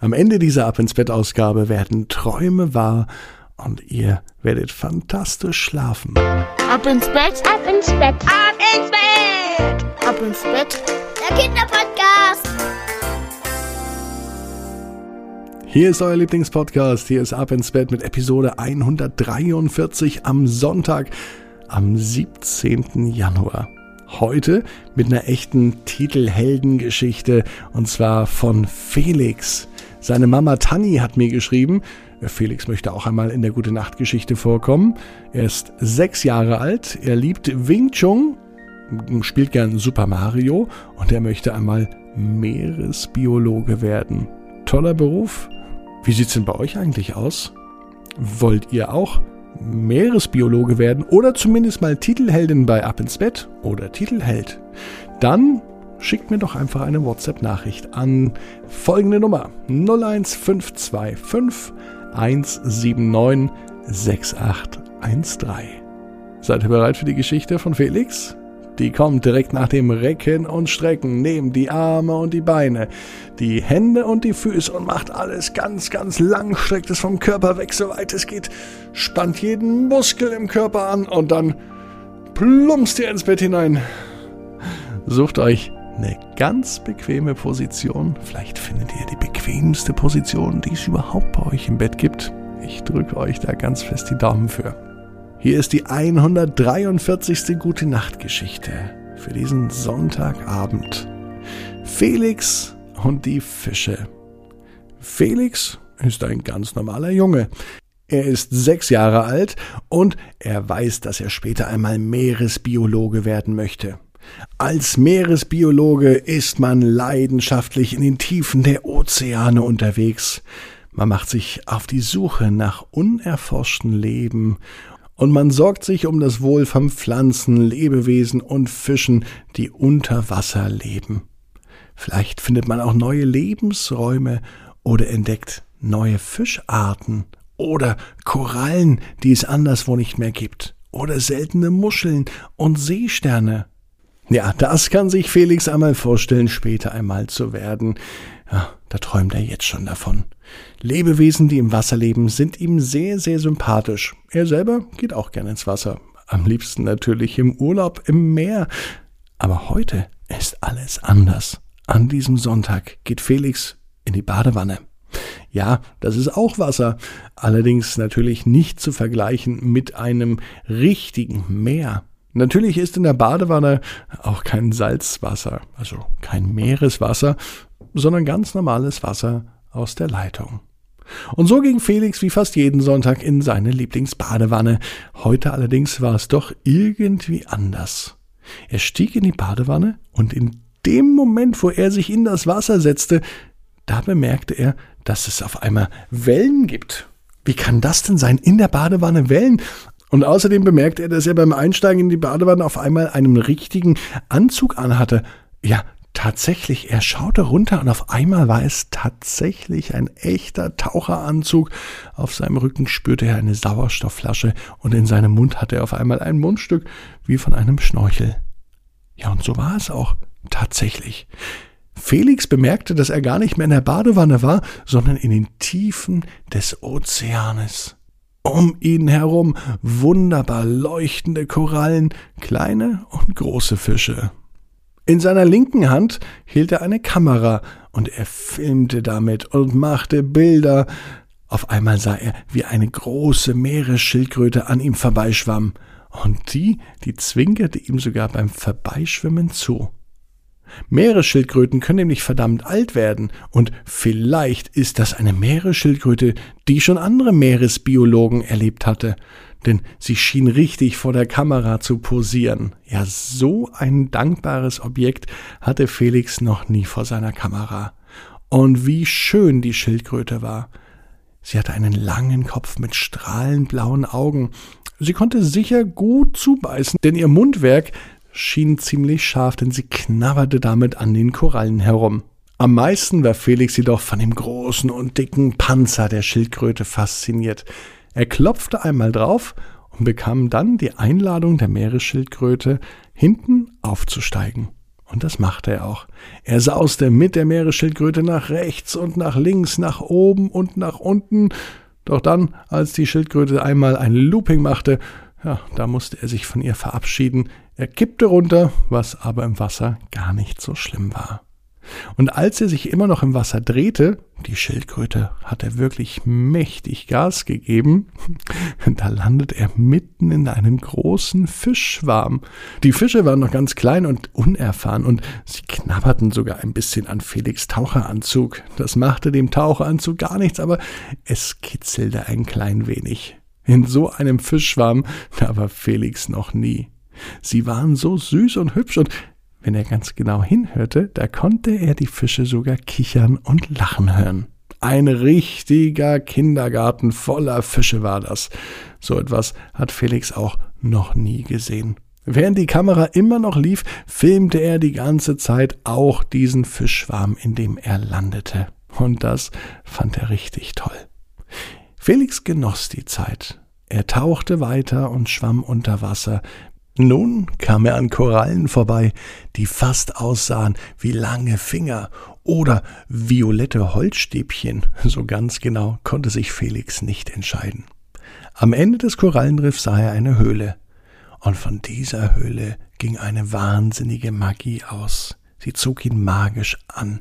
Am Ende dieser Ab ins Bett Ausgabe werden Träume wahr und ihr werdet fantastisch schlafen. Ab ins Bett, Ab ins Bett, ab ins Bett, ab ins Bett. der Kinderpodcast. Hier ist euer Lieblingspodcast. Hier ist Ab ins Bett mit Episode 143 am Sonntag, am 17. Januar. Heute mit einer echten Titelheldengeschichte und zwar von Felix. Seine Mama Tanni hat mir geschrieben, Felix möchte auch einmal in der Gute Nacht Geschichte vorkommen. Er ist sechs Jahre alt, er liebt Wing Chun, spielt gern Super Mario und er möchte einmal Meeresbiologe werden. Toller Beruf. Wie sieht's denn bei euch eigentlich aus? Wollt ihr auch Meeresbiologe werden oder zumindest mal Titelheldin bei Ab ins Bett oder Titelheld? Dann schickt mir doch einfach eine WhatsApp-Nachricht an folgende Nummer 01525 179 6813. Seid ihr bereit für die Geschichte von Felix? Die kommt direkt nach dem Recken und Strecken. Nehmt die Arme und die Beine, die Hände und die Füße und macht alles ganz, ganz lang. Streckt es vom Körper weg, soweit es geht. Spannt jeden Muskel im Körper an und dann plumpst ihr ins Bett hinein. Sucht euch eine ganz bequeme Position. Vielleicht findet ihr die bequemste Position, die es überhaupt bei euch im Bett gibt. Ich drücke euch da ganz fest die Daumen für. Hier ist die 143. Gute Nacht Geschichte für diesen Sonntagabend. Felix und die Fische. Felix ist ein ganz normaler Junge. Er ist sechs Jahre alt und er weiß, dass er später einmal Meeresbiologe werden möchte. Als Meeresbiologe ist man leidenschaftlich in den Tiefen der Ozeane unterwegs. Man macht sich auf die Suche nach unerforschten Leben und man sorgt sich um das Wohl von Pflanzen, Lebewesen und Fischen, die unter Wasser leben. Vielleicht findet man auch neue Lebensräume oder entdeckt neue Fischarten oder Korallen, die es anderswo nicht mehr gibt oder seltene Muscheln und Seesterne. Ja, das kann sich Felix einmal vorstellen, später einmal zu werden. Ja, da träumt er jetzt schon davon. Lebewesen, die im Wasser leben, sind ihm sehr, sehr sympathisch. Er selber geht auch gerne ins Wasser. Am liebsten natürlich im Urlaub im Meer. Aber heute ist alles anders. An diesem Sonntag geht Felix in die Badewanne. Ja, das ist auch Wasser, allerdings natürlich nicht zu vergleichen mit einem richtigen Meer. Natürlich ist in der Badewanne auch kein Salzwasser, also kein Meereswasser, sondern ganz normales Wasser aus der Leitung. Und so ging Felix wie fast jeden Sonntag in seine Lieblingsbadewanne. Heute allerdings war es doch irgendwie anders. Er stieg in die Badewanne und in dem Moment, wo er sich in das Wasser setzte, da bemerkte er, dass es auf einmal Wellen gibt. Wie kann das denn sein? In der Badewanne Wellen? Und außerdem bemerkte er, dass er beim Einsteigen in die Badewanne auf einmal einen richtigen Anzug anhatte. Ja, tatsächlich, er schaute runter und auf einmal war es tatsächlich ein echter Taucheranzug. Auf seinem Rücken spürte er eine Sauerstoffflasche und in seinem Mund hatte er auf einmal ein Mundstück wie von einem Schnorchel. Ja, und so war es auch. Tatsächlich. Felix bemerkte, dass er gar nicht mehr in der Badewanne war, sondern in den Tiefen des Ozeanes. Um ihn herum wunderbar leuchtende Korallen, kleine und große Fische. In seiner linken Hand hielt er eine Kamera und er filmte damit und machte Bilder. Auf einmal sah er, wie eine große Meeresschildkröte an ihm vorbeischwamm, und die, die zwinkerte ihm sogar beim Vorbeischwimmen zu. Meeresschildkröten können nämlich verdammt alt werden und vielleicht ist das eine Meeresschildkröte, die schon andere Meeresbiologen erlebt hatte, denn sie schien richtig vor der Kamera zu posieren. Ja, so ein dankbares Objekt hatte Felix noch nie vor seiner Kamera. Und wie schön die Schildkröte war. Sie hatte einen langen Kopf mit strahlend blauen Augen. Sie konnte sicher gut zubeißen, denn ihr Mundwerk schien ziemlich scharf, denn sie knabberte damit an den Korallen herum. Am meisten war Felix jedoch von dem großen und dicken Panzer der Schildkröte fasziniert. Er klopfte einmal drauf und bekam dann die Einladung der Meeresschildkröte, hinten aufzusteigen. Und das machte er auch. Er sauste mit der Meeresschildkröte nach rechts und nach links, nach oben und nach unten. Doch dann, als die Schildkröte einmal ein Looping machte, ja, da musste er sich von ihr verabschieden. Er kippte runter, was aber im Wasser gar nicht so schlimm war. Und als er sich immer noch im Wasser drehte, die Schildkröte hatte wirklich mächtig Gas gegeben, da landet er mitten in einem großen Fischschwarm. Die Fische waren noch ganz klein und unerfahren und sie knabberten sogar ein bisschen an Felix Taucheranzug. Das machte dem Taucheranzug gar nichts, aber es kitzelte ein klein wenig. In so einem Fischschwarm, da war Felix noch nie. Sie waren so süß und hübsch und wenn er ganz genau hinhörte, da konnte er die Fische sogar kichern und lachen hören. Ein richtiger Kindergarten voller Fische war das. So etwas hat Felix auch noch nie gesehen. Während die Kamera immer noch lief, filmte er die ganze Zeit auch diesen Fischschwarm, in dem er landete. Und das fand er richtig toll. Felix genoss die Zeit. Er tauchte weiter und schwamm unter Wasser, nun kam er an Korallen vorbei, die fast aussahen wie lange Finger oder violette Holzstäbchen. So ganz genau konnte sich Felix nicht entscheiden. Am Ende des Korallenriffs sah er eine Höhle. Und von dieser Höhle ging eine wahnsinnige Magie aus. Sie zog ihn magisch an.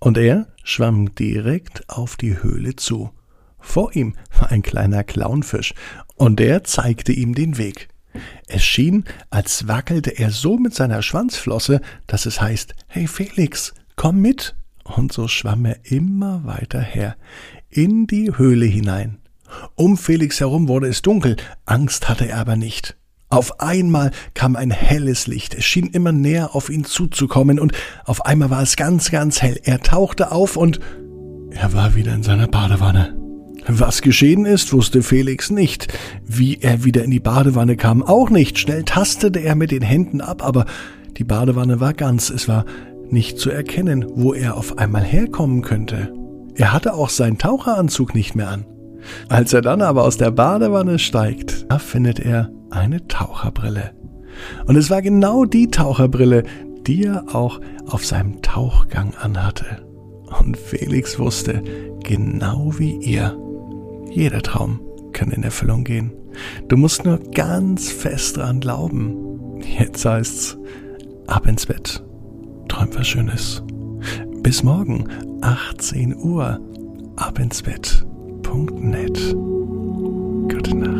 Und er schwamm direkt auf die Höhle zu. Vor ihm war ein kleiner Clownfisch, und der zeigte ihm den Weg. Es schien, als wackelte er so mit seiner Schwanzflosse, dass es heißt, hey Felix, komm mit. Und so schwamm er immer weiter her, in die Höhle hinein. Um Felix herum wurde es dunkel, Angst hatte er aber nicht. Auf einmal kam ein helles Licht, es schien immer näher auf ihn zuzukommen, und auf einmal war es ganz, ganz hell. Er tauchte auf und er war wieder in seiner Badewanne. Was geschehen ist, wusste Felix nicht. Wie er wieder in die Badewanne kam, auch nicht. Schnell tastete er mit den Händen ab, aber die Badewanne war ganz. Es war nicht zu erkennen, wo er auf einmal herkommen könnte. Er hatte auch seinen Taucheranzug nicht mehr an. Als er dann aber aus der Badewanne steigt, da findet er eine Taucherbrille. Und es war genau die Taucherbrille, die er auch auf seinem Tauchgang anhatte. Und Felix wusste, genau wie ihr, jeder Traum kann in Erfüllung gehen. Du musst nur ganz fest dran glauben. Jetzt heißt's, ab ins Bett. Träum was Schönes. Bis morgen, 18 Uhr, abinsbett.net. Gute Nacht.